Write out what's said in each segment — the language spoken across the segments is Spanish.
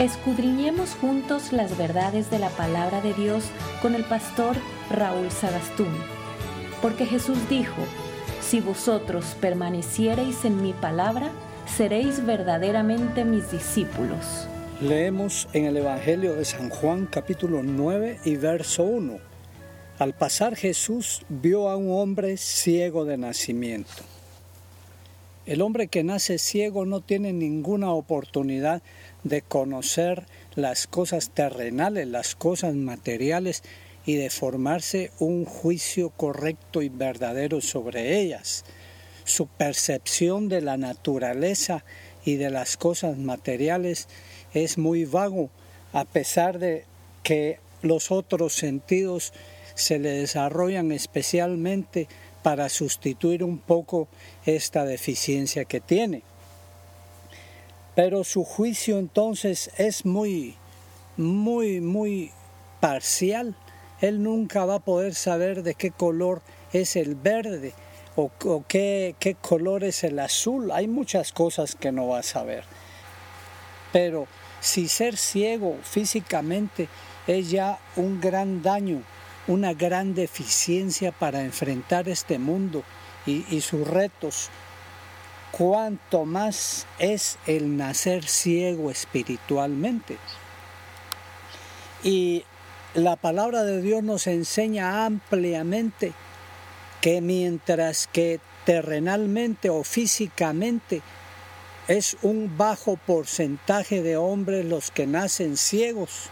Escudriñemos juntos las verdades de la palabra de Dios con el pastor Raúl Sagastún. Porque Jesús dijo, si vosotros permaneciereis en mi palabra, seréis verdaderamente mis discípulos. Leemos en el Evangelio de San Juan capítulo 9 y verso 1. Al pasar Jesús vio a un hombre ciego de nacimiento. El hombre que nace ciego no tiene ninguna oportunidad de conocer las cosas terrenales, las cosas materiales y de formarse un juicio correcto y verdadero sobre ellas. Su percepción de la naturaleza y de las cosas materiales es muy vago, a pesar de que los otros sentidos se le desarrollan especialmente para sustituir un poco esta deficiencia que tiene. Pero su juicio entonces es muy, muy, muy parcial. Él nunca va a poder saber de qué color es el verde o, qué, qué color es el azul. Hay muchas cosas que no va a saber. Pero si ser ciego físicamente es ya un gran daño, una gran deficiencia para enfrentar este mundo y, y sus retos, cuanto más es el nacer ciego espiritualmente. Y la palabra de Dios nos enseña ampliamente que mientras que terrenalmente o físicamente es un bajo porcentaje de hombres los que nacen ciegos,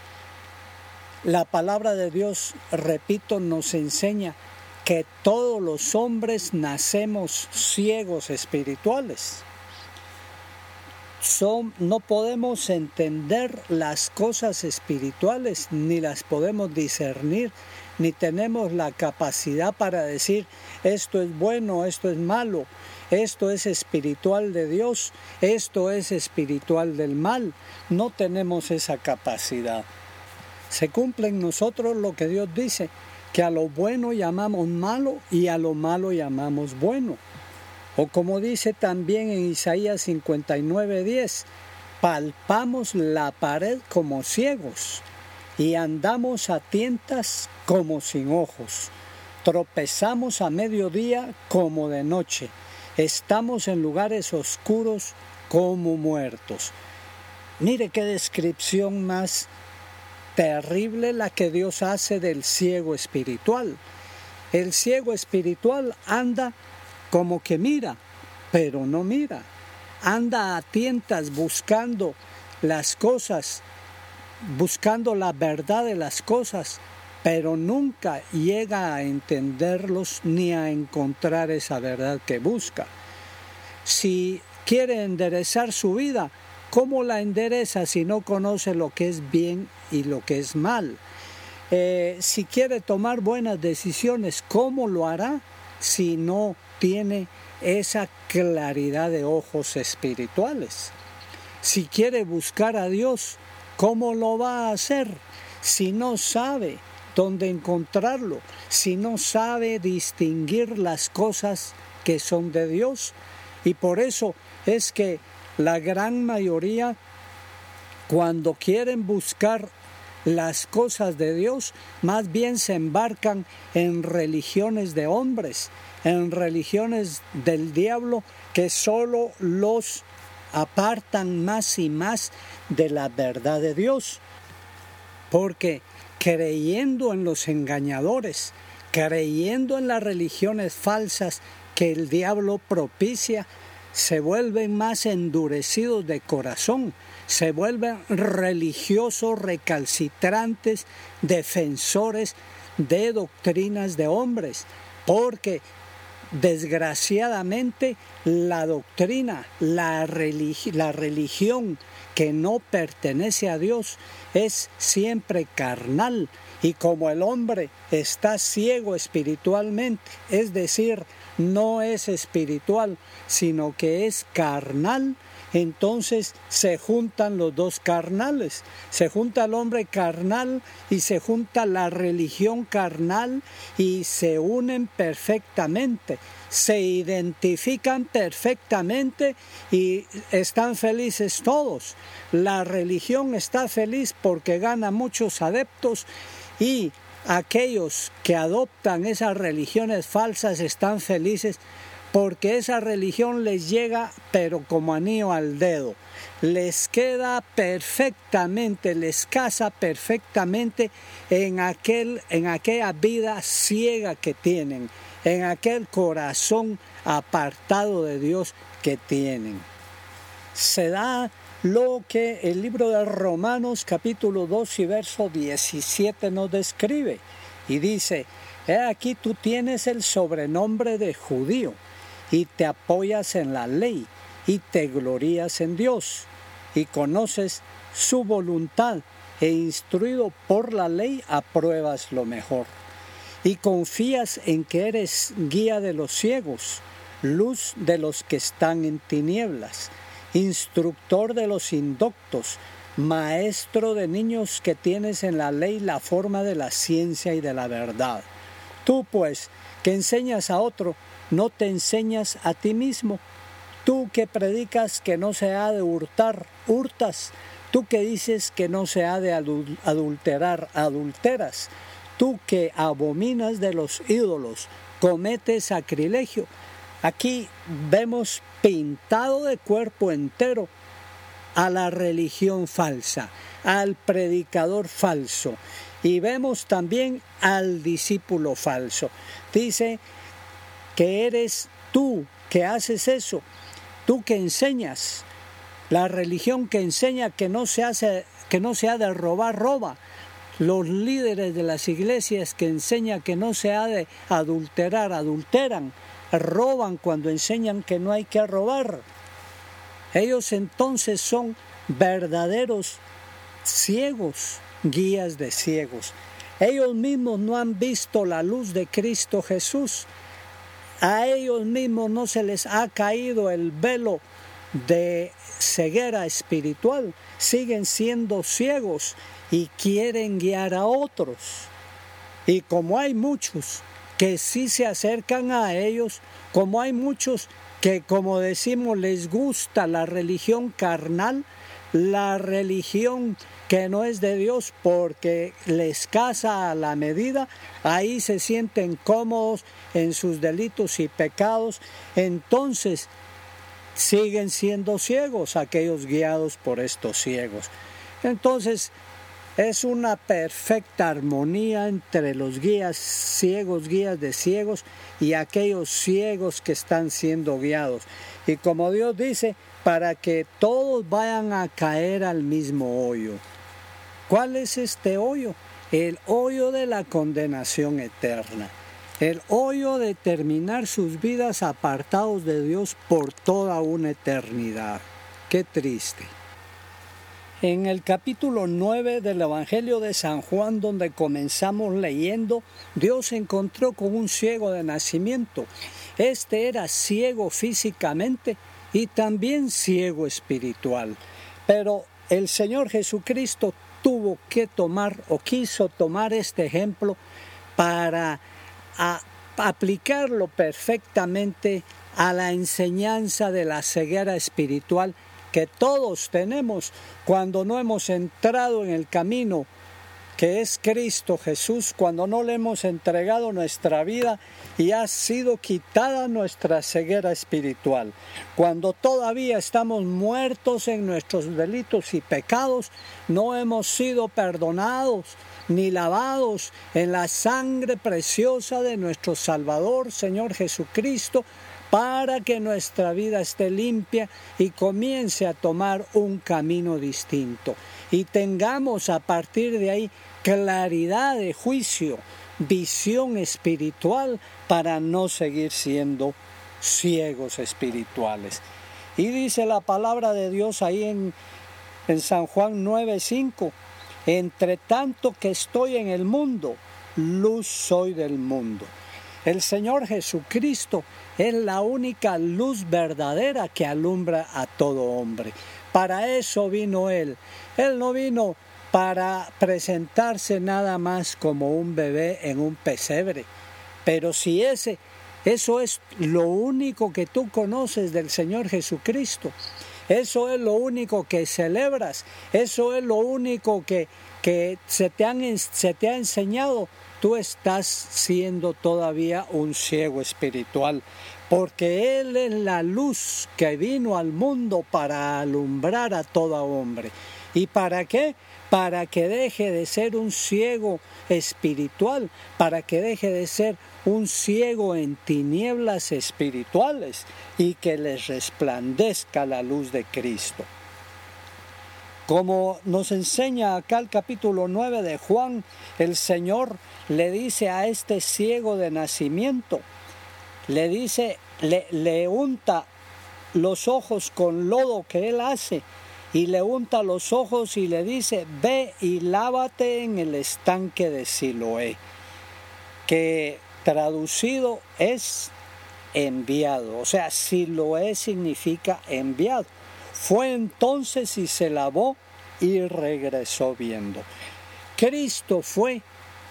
la palabra de Dios, repito, nos enseña que todos los hombres nacemos ciegos espirituales. Son, no podemos entender las cosas espirituales, ni las podemos discernir, ni tenemos la capacidad para decir esto es bueno, esto es malo, esto es espiritual de Dios, esto es espiritual del mal. No tenemos esa capacidad. Se cumple en nosotros lo que Dios dice, que a lo bueno llamamos malo y a lo malo llamamos bueno. O como dice también en Isaías 59:10, palpamos la pared como ciegos y andamos a tientas como sin ojos. Tropezamos a mediodía como de noche. Estamos en lugares oscuros como muertos. Mire qué descripción más terrible la que Dios hace del ciego espiritual. El ciego espiritual anda como que mira, pero no mira. Anda a tientas buscando las cosas, buscando la verdad de las cosas, pero nunca llega a entenderlos ni a encontrar esa verdad que busca. Si quiere enderezar su vida, ¿Cómo la endereza si no conoce lo que es bien y lo que es mal? Eh, si quiere tomar buenas decisiones, ¿cómo lo hará si no tiene esa claridad de ojos espirituales? Si quiere buscar a Dios, ¿cómo lo va a hacer si no sabe dónde encontrarlo, si no sabe distinguir las cosas que son de Dios? Y por eso es que la gran mayoría, cuando quieren buscar las cosas de Dios, más bien se embarcan en religiones de hombres, en religiones del diablo que solo los apartan más y más de la verdad de Dios. Porque creyendo en los engañadores, creyendo en las religiones falsas que el diablo propicia, se vuelven más endurecidos de corazón, se vuelven religiosos recalcitrantes, defensores de doctrinas de hombres, porque desgraciadamente la doctrina, la, la, religión que no pertenece a Dios es siempre carnal y como el hombre está ciego espiritualmente, es decir, no es espiritual, sino que es carnal, entonces se juntan los dos carnales. Se junta el hombre carnal y se junta la religión carnal y se unen perfectamente. Se identifican perfectamente y están felices todos. La religión está feliz porque gana muchos adeptos y aquellos que adoptan esas religiones falsas están felices porque esa religión les llega pero como anillo al dedo. Les queda perfectamente, les casa perfectamente en, aquel, en aquella vida ciega que tienen, en aquel corazón apartado de Dios que tienen. Se da lo que el libro de Romanos capítulo 2 y verso 17 nos describe y dice, he aquí tú tienes el sobrenombre de judío y te apoyas en la ley y te glorías en Dios y conoces su voluntad e instruido por la ley apruebas lo mejor y confías en que eres guía de los ciegos, luz de los que están en tinieblas, instructor de los indoctos, maestro de niños que tienes en la ley la forma de la ciencia y de la verdad. Tú pues, que enseñas a otro, no te enseñas a ti mismo. Tú que predicas que no se ha de hurtar, hurtas. Tú que dices que no se ha de adulterar, adulteras. Tú que abominas de los ídolos, cometes sacrilegio. Aquí vemos pintado de cuerpo entero a la religión falsa, al predicador falso y vemos también al discípulo falso. Dice que eres tú que haces eso, tú que enseñas, la religión que enseña que no se hace, que no se ha de robar, roba. Los líderes de las iglesias que enseñan que no se ha de adulterar, adulteran, roban cuando enseñan que no hay que robar. Ellos entonces son verdaderos ciegos, guías de ciegos. Ellos mismos no han visto la luz de Cristo Jesús a ellos mismos no se les ha caído el velo de ceguera espiritual, siguen siendo ciegos y quieren guiar a otros. Y como hay muchos que sí se acercan a ellos, como hay muchos que, como decimos, les gusta la religión carnal, la religión que no es de Dios porque les casa a la medida, ahí se sienten cómodos en sus delitos y pecados, entonces siguen siendo ciegos aquellos guiados por estos ciegos. Entonces es una perfecta armonía entre los guías ciegos, guías de ciegos y aquellos ciegos que están siendo guiados. Y como Dios dice, para que todos vayan a caer al mismo hoyo. ¿Cuál es este hoyo? El hoyo de la condenación eterna. El hoyo de terminar sus vidas apartados de Dios por toda una eternidad. Qué triste. En el capítulo 9 del Evangelio de San Juan, donde comenzamos leyendo, Dios se encontró con un ciego de nacimiento. Este era ciego físicamente, y también ciego espiritual. Pero el Señor Jesucristo tuvo que tomar o quiso tomar este ejemplo para aplicarlo perfectamente a la enseñanza de la ceguera espiritual que todos tenemos cuando no hemos entrado en el camino que es Cristo Jesús, cuando no le hemos entregado nuestra vida y ha sido quitada nuestra ceguera espiritual, cuando todavía estamos muertos en nuestros delitos y pecados, no hemos sido perdonados ni lavados en la sangre preciosa de nuestro Salvador, Señor Jesucristo, para que nuestra vida esté limpia y comience a tomar un camino distinto. Y tengamos a partir de ahí claridad de juicio, visión espiritual para no seguir siendo ciegos espirituales. Y dice la palabra de Dios ahí en, en San Juan 9:5, entre tanto que estoy en el mundo, luz soy del mundo. El Señor Jesucristo es la única luz verdadera que alumbra a todo hombre. Para eso vino Él. Él no vino para presentarse nada más como un bebé en un pesebre. Pero si ese, eso es lo único que tú conoces del Señor Jesucristo, eso es lo único que celebras, eso es lo único que, que se, te han, se te ha enseñado, tú estás siendo todavía un ciego espiritual, porque Él es la luz que vino al mundo para alumbrar a todo hombre. ¿Y para qué? Para que deje de ser un ciego espiritual, para que deje de ser un ciego en tinieblas espirituales y que les resplandezca la luz de Cristo. Como nos enseña acá el capítulo 9 de Juan, el Señor le dice a este ciego de nacimiento, le dice, le, le unta los ojos con lodo que él hace y le unta los ojos y le dice, ve y lávate en el estanque de Siloé, que traducido es enviado, o sea, Siloé significa enviado. Fue entonces y se lavó y regresó viendo. Cristo fue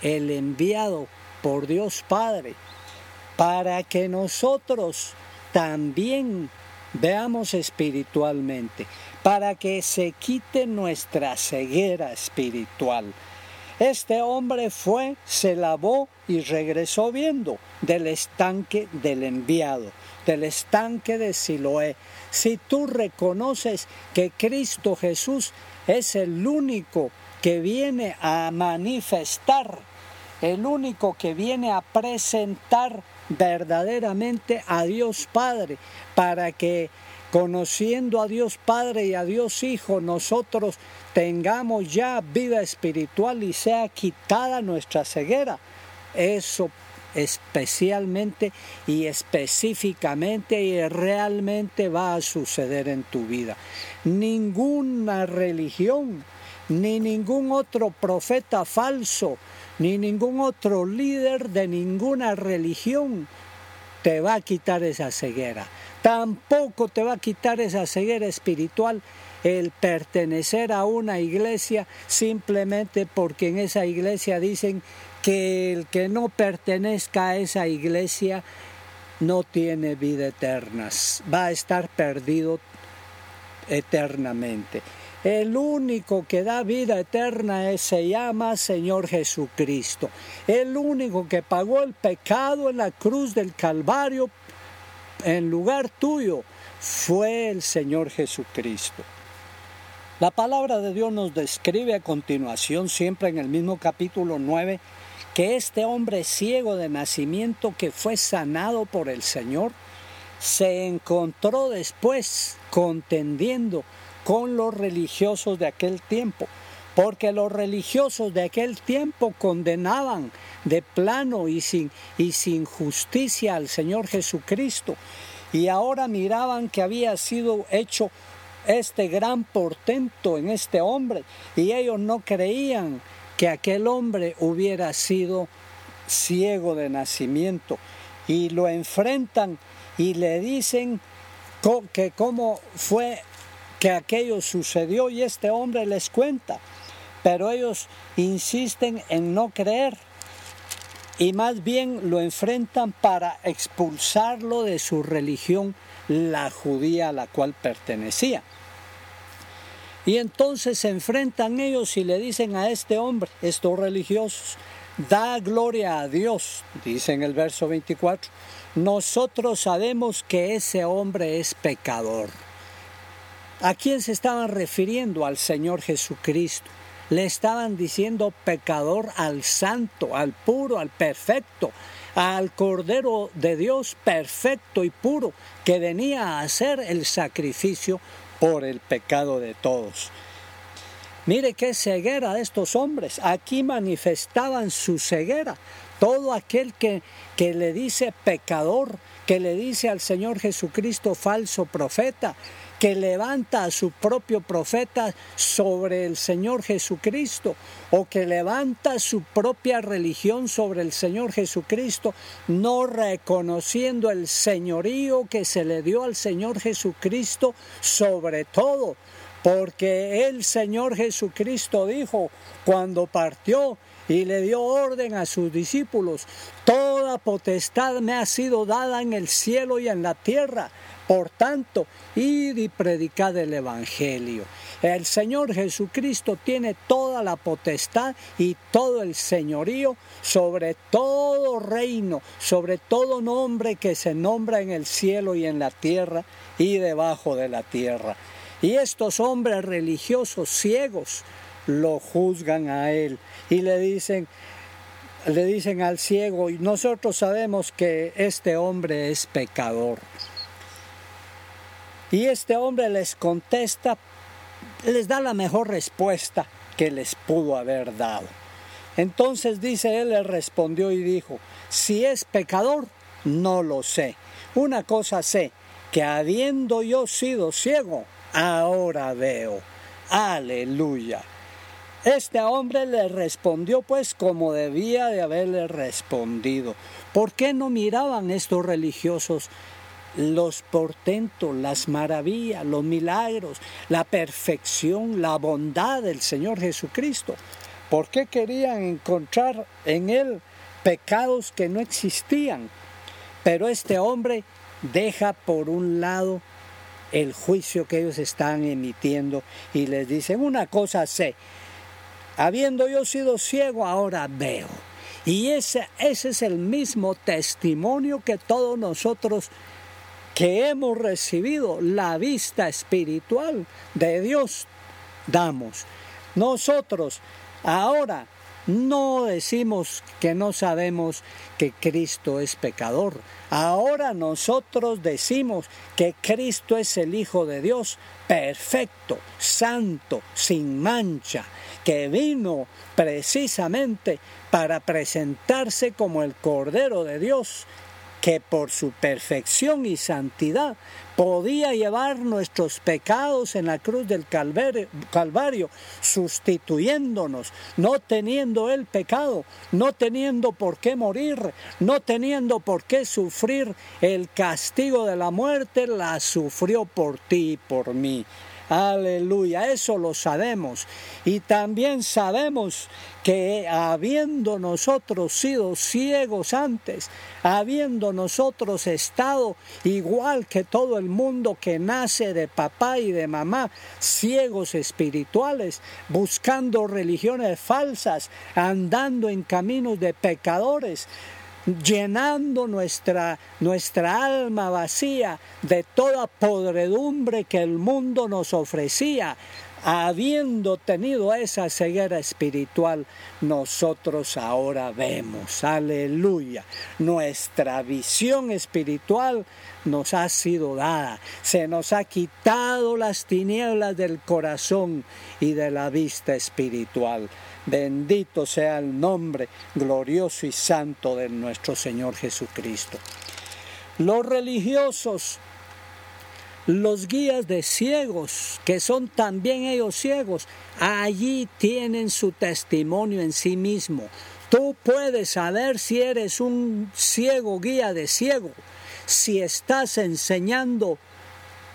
el enviado por Dios Padre para que nosotros también veamos espiritualmente, para que se quite nuestra ceguera espiritual. Este hombre fue, se lavó y regresó viendo del estanque del enviado del estanque de Siloé, si tú reconoces que Cristo Jesús es el único que viene a manifestar, el único que viene a presentar verdaderamente a Dios Padre, para que conociendo a Dios Padre y a Dios Hijo, nosotros tengamos ya vida espiritual y sea quitada nuestra ceguera. Eso especialmente y específicamente y realmente va a suceder en tu vida. Ninguna religión, ni ningún otro profeta falso, ni ningún otro líder de ninguna religión te va a quitar esa ceguera. Tampoco te va a quitar esa ceguera espiritual el pertenecer a una iglesia simplemente porque en esa iglesia dicen que el que no pertenezca a esa iglesia no tiene vida eterna, va a estar perdido eternamente. El único que da vida eterna es, se llama Señor Jesucristo. El único que pagó el pecado en la cruz del Calvario en lugar tuyo fue el Señor Jesucristo. La palabra de Dios nos describe a continuación, siempre en el mismo capítulo 9, que este hombre ciego de nacimiento que fue sanado por el Señor, se encontró después contendiendo con los religiosos de aquel tiempo, porque los religiosos de aquel tiempo condenaban de plano y sin, y sin justicia al Señor Jesucristo, y ahora miraban que había sido hecho este gran portento en este hombre, y ellos no creían que aquel hombre hubiera sido ciego de nacimiento y lo enfrentan y le dicen que cómo fue que aquello sucedió y este hombre les cuenta, pero ellos insisten en no creer y más bien lo enfrentan para expulsarlo de su religión, la judía a la cual pertenecía. Y entonces se enfrentan ellos y le dicen a este hombre, estos religiosos, da gloria a Dios, dice en el verso 24, nosotros sabemos que ese hombre es pecador. ¿A quién se estaban refiriendo? Al Señor Jesucristo. Le estaban diciendo pecador al santo, al puro, al perfecto, al Cordero de Dios perfecto y puro, que venía a hacer el sacrificio por el pecado de todos. Mire qué ceguera de estos hombres. Aquí manifestaban su ceguera. todo aquel que, que le dice pecador, que le dice al Señor Jesucristo falso profeta, que levanta a su propio profeta sobre el Señor Jesucristo o que levanta su propia religión sobre el Señor Jesucristo, no reconociendo el señorío que se le dio al Señor Jesucristo sobre todo, porque el Señor Jesucristo dijo cuando partió y le dio orden a sus discípulos, toda potestad me ha sido dada en el cielo y en la tierra. Por tanto, id y predicad el Evangelio. El Señor Jesucristo tiene toda la potestad y todo el señorío sobre todo reino, sobre todo nombre que se nombra en el cielo y en la tierra y debajo de la tierra. Y estos hombres religiosos ciegos lo juzgan a él y le dicen, le dicen al ciego, y nosotros sabemos que este hombre es pecador. Y este hombre les contesta, les da la mejor respuesta que les pudo haber dado. Entonces dice él, le respondió y dijo, si es pecador, no lo sé. Una cosa sé, que habiendo yo sido ciego, ahora veo. Aleluya. Este hombre le respondió pues como debía de haberle respondido. ¿Por qué no miraban estos religiosos los portentos, las maravillas, los milagros, la perfección, la bondad del Señor Jesucristo. ¿Por qué querían encontrar en Él pecados que no existían? Pero este hombre deja por un lado el juicio que ellos están emitiendo y les dice, una cosa sé, habiendo yo sido ciego, ahora veo. Y ese, ese es el mismo testimonio que todos nosotros que hemos recibido la vista espiritual de Dios, damos. Nosotros ahora no decimos que no sabemos que Cristo es pecador. Ahora nosotros decimos que Cristo es el Hijo de Dios, perfecto, santo, sin mancha, que vino precisamente para presentarse como el Cordero de Dios que por su perfección y santidad podía llevar nuestros pecados en la cruz del Calvario, sustituyéndonos, no teniendo el pecado, no teniendo por qué morir, no teniendo por qué sufrir el castigo de la muerte, la sufrió por ti y por mí. Aleluya, eso lo sabemos. Y también sabemos que habiendo nosotros sido ciegos antes, habiendo nosotros estado igual que todo el mundo que nace de papá y de mamá, ciegos espirituales, buscando religiones falsas, andando en caminos de pecadores, llenando nuestra, nuestra alma vacía de toda podredumbre que el mundo nos ofrecía. Habiendo tenido esa ceguera espiritual, nosotros ahora vemos, aleluya, nuestra visión espiritual nos ha sido dada, se nos ha quitado las tinieblas del corazón y de la vista espiritual. Bendito sea el nombre glorioso y santo de nuestro Señor Jesucristo. Los religiosos, los guías de ciegos, que son también ellos ciegos, allí tienen su testimonio en sí mismo. Tú puedes saber si eres un ciego guía de ciego, si estás enseñando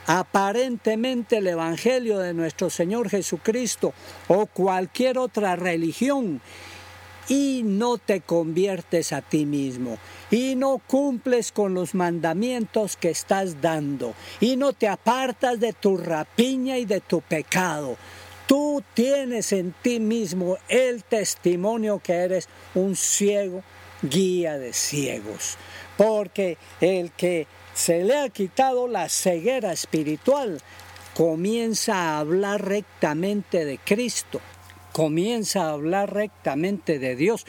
aparentemente el Evangelio de nuestro Señor Jesucristo o cualquier otra religión y no te conviertes a ti mismo y no cumples con los mandamientos que estás dando y no te apartas de tu rapiña y de tu pecado. Tú tienes en ti mismo el testimonio que eres un ciego guía de ciegos, porque el que se le ha quitado la ceguera espiritual, comienza a hablar rectamente de Cristo, comienza a hablar rectamente de Dios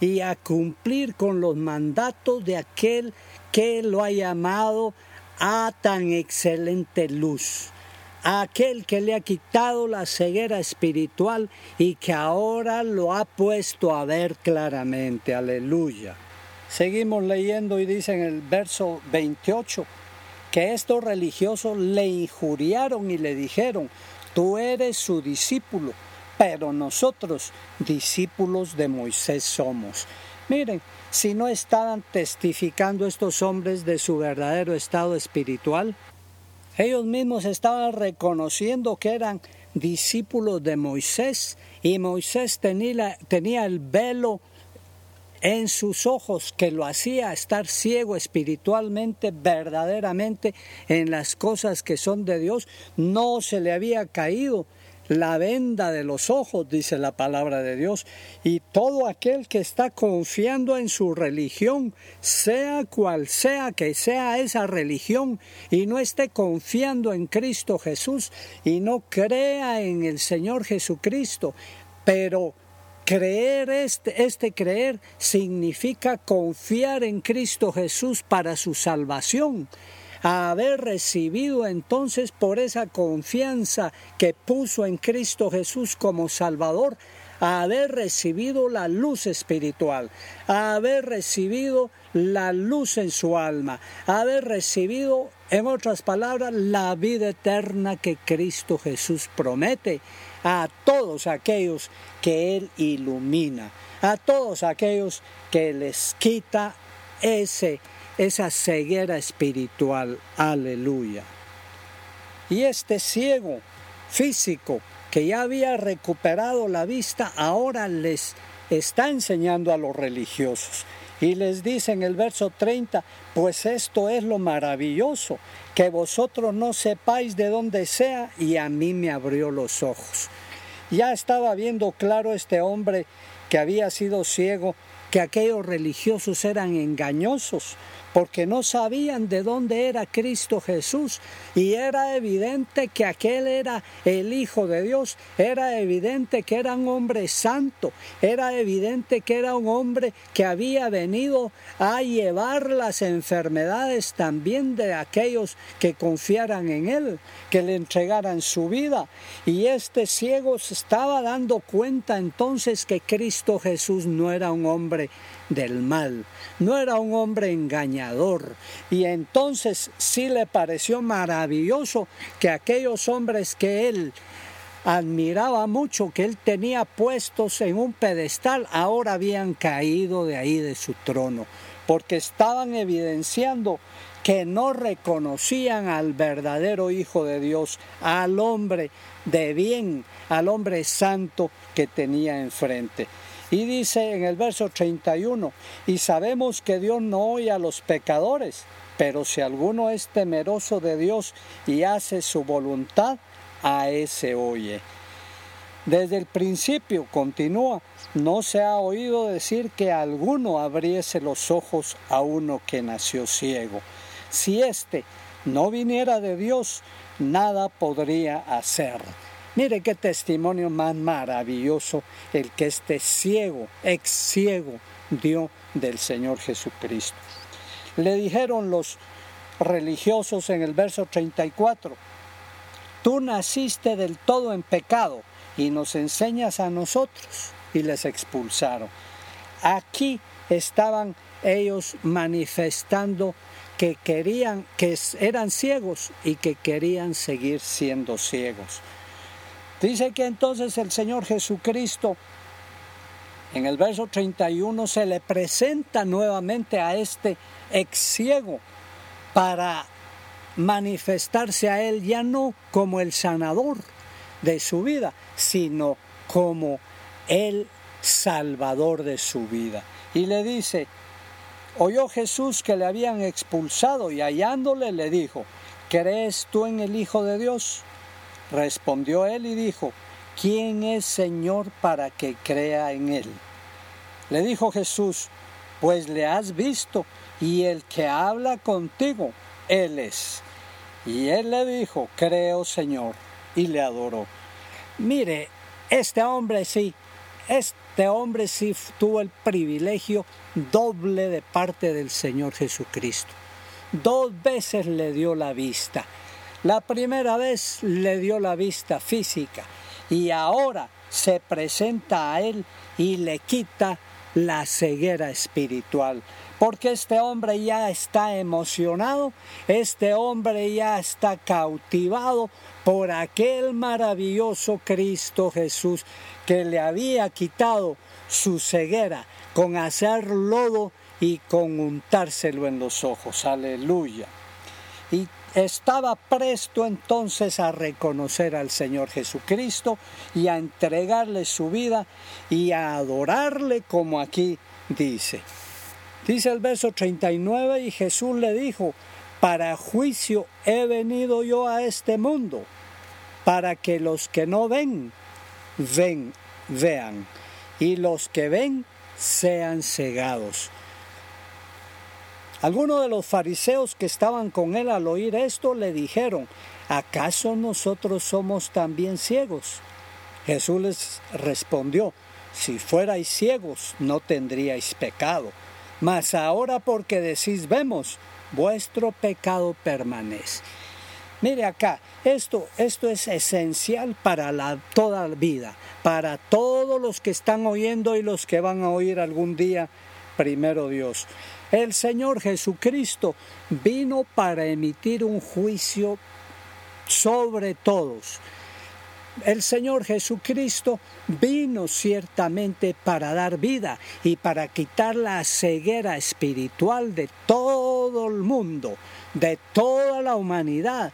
y a cumplir con los mandatos de aquel que lo ha llamado a tan excelente luz, aquel que le ha quitado la ceguera espiritual y que ahora lo ha puesto a ver claramente. Aleluya. Seguimos leyendo y dice en el verso 28 que estos religiosos le injuriaron y le dijeron, tú eres su discípulo, pero nosotros discípulos de Moisés somos. Miren, si no estaban testificando estos hombres de su verdadero estado espiritual, ellos mismos estaban reconociendo que eran discípulos de Moisés y Moisés tenía, tenía el velo en sus ojos que lo hacía estar ciego espiritualmente, verdaderamente en las cosas que son de Dios, no se le había caído la venda de los ojos, dice la palabra de Dios, y todo aquel que está confiando en su religión, sea cual sea que sea esa religión, y no esté confiando en Cristo Jesús, y no crea en el Señor Jesucristo, pero Creer este, este creer significa confiar en Cristo Jesús para su salvación. Haber recibido entonces por esa confianza que puso en Cristo Jesús como Salvador, haber recibido la luz espiritual, haber recibido la luz en su alma, haber recibido, en otras palabras, la vida eterna que Cristo Jesús promete a todos aquellos que Él ilumina, a todos aquellos que les quita ese, esa ceguera espiritual. Aleluya. Y este ciego físico que ya había recuperado la vista, ahora les está enseñando a los religiosos. Y les dice en el verso 30, pues esto es lo maravilloso, que vosotros no sepáis de dónde sea y a mí me abrió los ojos. Ya estaba viendo claro este hombre que había sido ciego, que aquellos religiosos eran engañosos, porque no sabían de dónde era Cristo Jesús y era evidente que aquel era el Hijo de Dios, era evidente que era un hombre santo, era evidente que era un hombre que había venido a llevar las enfermedades también de aquellos que confiaran en él, que le entregaran su vida. Y este ciego se estaba dando cuenta entonces que Cristo Jesús no era un hombre del mal, no era un hombre engañador. Y entonces sí le pareció maravilloso que aquellos hombres que él admiraba mucho, que él tenía puestos en un pedestal, ahora habían caído de ahí de su trono, porque estaban evidenciando que no reconocían al verdadero Hijo de Dios, al hombre de bien, al hombre santo que tenía enfrente. Y dice en el verso 31, y sabemos que Dios no oye a los pecadores, pero si alguno es temeroso de Dios y hace su voluntad, a ese oye. Desde el principio, continúa, no se ha oído decir que alguno abriese los ojos a uno que nació ciego. Si éste no viniera de Dios, nada podría hacer. Mire qué testimonio más maravilloso el que este ciego, ex ciego, dio del Señor Jesucristo. Le dijeron los religiosos en el verso 34, tú naciste del todo en pecado y nos enseñas a nosotros y les expulsaron. Aquí estaban ellos manifestando que querían, que eran ciegos y que querían seguir siendo ciegos. Dice que entonces el Señor Jesucristo en el verso 31 se le presenta nuevamente a este ex ciego para manifestarse a él ya no como el sanador de su vida, sino como el salvador de su vida. Y le dice, oyó Jesús que le habían expulsado y hallándole le dijo, ¿crees tú en el Hijo de Dios? Respondió él y dijo, ¿quién es Señor para que crea en él? Le dijo Jesús, pues le has visto y el que habla contigo, él es. Y él le dijo, creo Señor, y le adoró. Mire, este hombre sí, este hombre sí tuvo el privilegio doble de parte del Señor Jesucristo. Dos veces le dio la vista la primera vez le dio la vista física y ahora se presenta a él y le quita la ceguera espiritual, porque este hombre ya está emocionado, este hombre ya está cautivado por aquel maravilloso Cristo Jesús que le había quitado su ceguera con hacer lodo y con untárselo en los ojos. Aleluya. Y estaba presto entonces a reconocer al Señor Jesucristo y a entregarle su vida y a adorarle como aquí dice. Dice el verso 39 y Jesús le dijo, para juicio he venido yo a este mundo, para que los que no ven, ven, vean, y los que ven sean cegados. Algunos de los fariseos que estaban con él al oír esto le dijeron, ¿acaso nosotros somos también ciegos? Jesús les respondió, si fuerais ciegos no tendríais pecado mas ahora porque decís vemos, vuestro pecado permanece. Mire acá, esto, esto es esencial para la, toda la vida, para todos los que están oyendo y los que van a oír algún día, primero Dios. El Señor Jesucristo vino para emitir un juicio sobre todos. El Señor Jesucristo vino ciertamente para dar vida y para quitar la ceguera espiritual de todo el mundo, de toda la humanidad,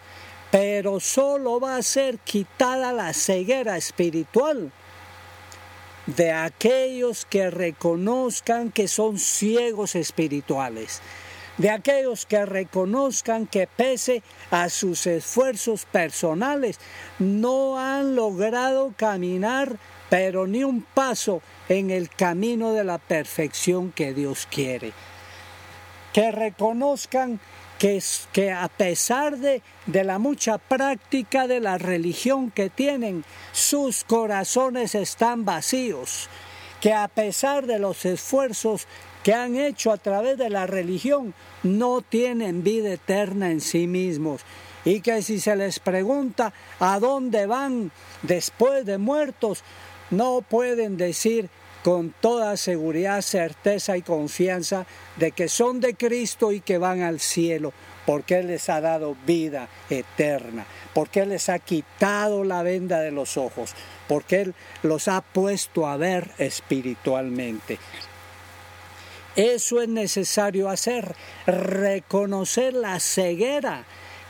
pero solo va a ser quitada la ceguera espiritual de aquellos que reconozcan que son ciegos espirituales de aquellos que reconozcan que pese a sus esfuerzos personales no han logrado caminar pero ni un paso en el camino de la perfección que Dios quiere. Que reconozcan que, que a pesar de, de la mucha práctica de la religión que tienen, sus corazones están vacíos que a pesar de los esfuerzos que han hecho a través de la religión, no tienen vida eterna en sí mismos. Y que si se les pregunta a dónde van después de muertos, no pueden decir con toda seguridad, certeza y confianza de que son de Cristo y que van al cielo, porque Él les ha dado vida eterna, porque Él les ha quitado la venda de los ojos, porque Él los ha puesto a ver espiritualmente. Eso es necesario hacer, reconocer la ceguera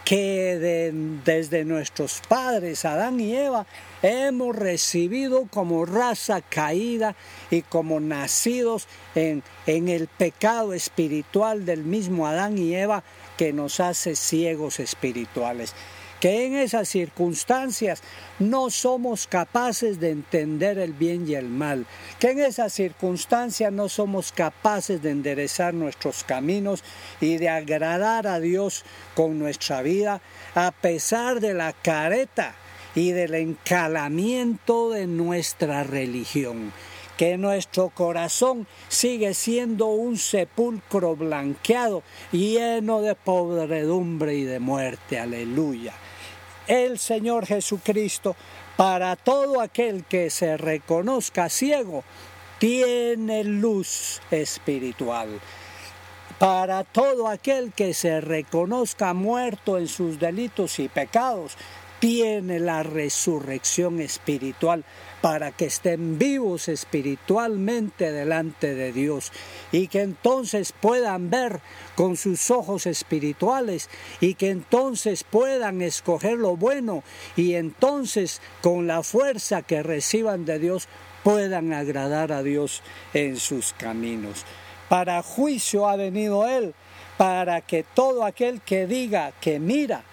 que desde nuestros padres, Adán y Eva, hemos recibido como raza caída y como nacidos en, en el pecado espiritual del mismo Adán y Eva que nos hace ciegos espirituales que en esas circunstancias no somos capaces de entender el bien y el mal, que en esas circunstancias no somos capaces de enderezar nuestros caminos y de agradar a Dios con nuestra vida, a pesar de la careta y del encalamiento de nuestra religión que nuestro corazón sigue siendo un sepulcro blanqueado, lleno de podredumbre y de muerte. Aleluya el Señor Jesucristo para todo aquel que se reconozca ciego, tiene luz espiritual. Para todo aquel que se reconozca muerto en sus delitos y pecados, tiene la resurrección espiritual para que estén vivos espiritualmente delante de Dios y que entonces puedan ver con sus ojos espirituales y que entonces puedan escoger lo bueno y entonces con la fuerza que reciban de Dios puedan agradar a Dios en sus caminos. Para juicio ha venido Él, para que todo aquel que diga que mira,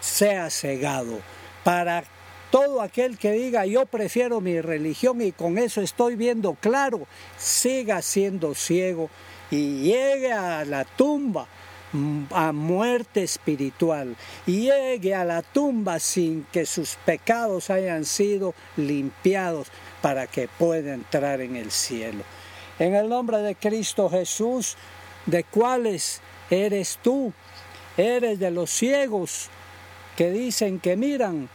sea cegado, para todo aquel que diga yo prefiero mi religión y con eso estoy viendo claro, siga siendo ciego y llegue a la tumba mm, a muerte espiritual llegue a la tumba sin que sus pecados hayan sido limpiados para que pueda entrar en el cielo. En el nombre de Cristo Jesús, ¿de cuáles eres tú? Eres de los ciegos que dicen que miran.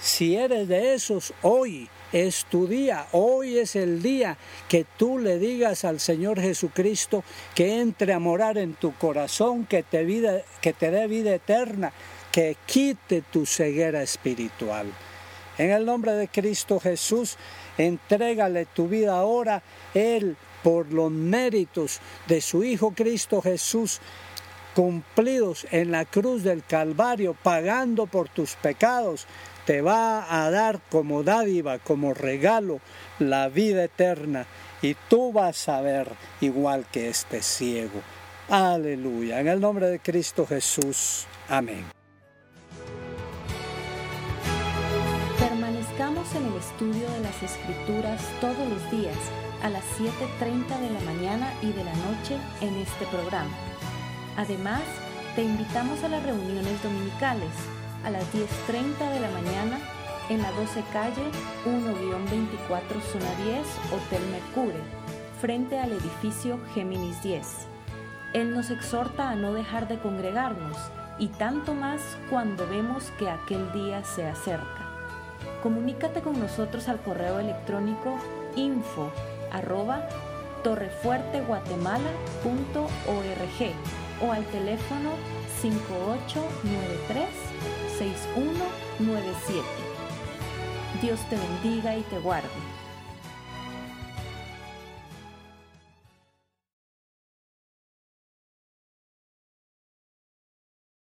Si eres de esos, hoy es tu día. Hoy es el día que tú le digas al Señor Jesucristo que entre a morar en tu corazón, que te, vida, que te dé vida eterna, que quite tu ceguera espiritual. En el nombre de Cristo Jesús, entrégale tu vida ahora. Él, por los méritos de su Hijo Cristo Jesús, cumplidos en la cruz del Calvario, pagando por tus pecados, te va a dar como dádiva, como regalo, la vida eterna. Y tú vas a ver igual que este ciego. Aleluya. En el nombre de Cristo Jesús. Amén. Permanezcamos en el estudio de las Escrituras todos los días a las 7.30 de la mañana y de la noche en este programa. Además, te invitamos a las reuniones dominicales a las 10.30 de la mañana en la 12 calle 1-24 zona 10 Hotel Mercure, frente al edificio Géminis 10. Él nos exhorta a no dejar de congregarnos y tanto más cuando vemos que aquel día se acerca. Comunícate con nosotros al correo electrónico info arroba torrefuerteguatemala.org o al teléfono 5893-6197. Dios te bendiga y te guarde.